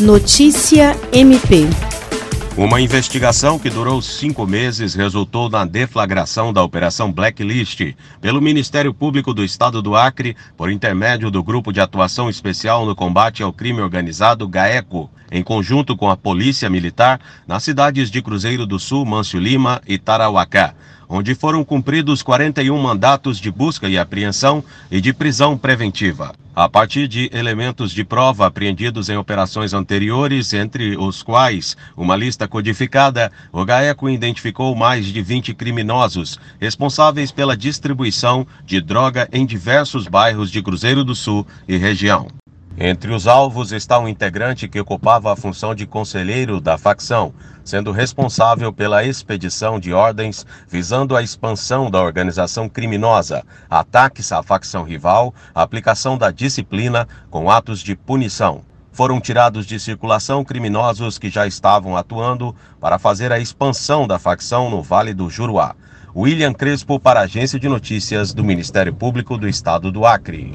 Notícia MP. Uma investigação que durou cinco meses resultou na deflagração da Operação Blacklist pelo Ministério Público do Estado do Acre, por intermédio do Grupo de Atuação Especial no Combate ao Crime Organizado, GAECO, em conjunto com a Polícia Militar, nas cidades de Cruzeiro do Sul, Mâncio Lima e Tarauacá onde foram cumpridos 41 mandatos de busca e apreensão e de prisão preventiva. A partir de elementos de prova apreendidos em operações anteriores, entre os quais uma lista codificada, o GAECO identificou mais de 20 criminosos responsáveis pela distribuição de droga em diversos bairros de Cruzeiro do Sul e região. Entre os alvos está um integrante que ocupava a função de conselheiro da facção, sendo responsável pela expedição de ordens visando a expansão da organização criminosa, ataques à facção rival, aplicação da disciplina com atos de punição. Foram tirados de circulação criminosos que já estavam atuando para fazer a expansão da facção no Vale do Juruá. William Crespo para a Agência de Notícias do Ministério Público do Estado do Acre.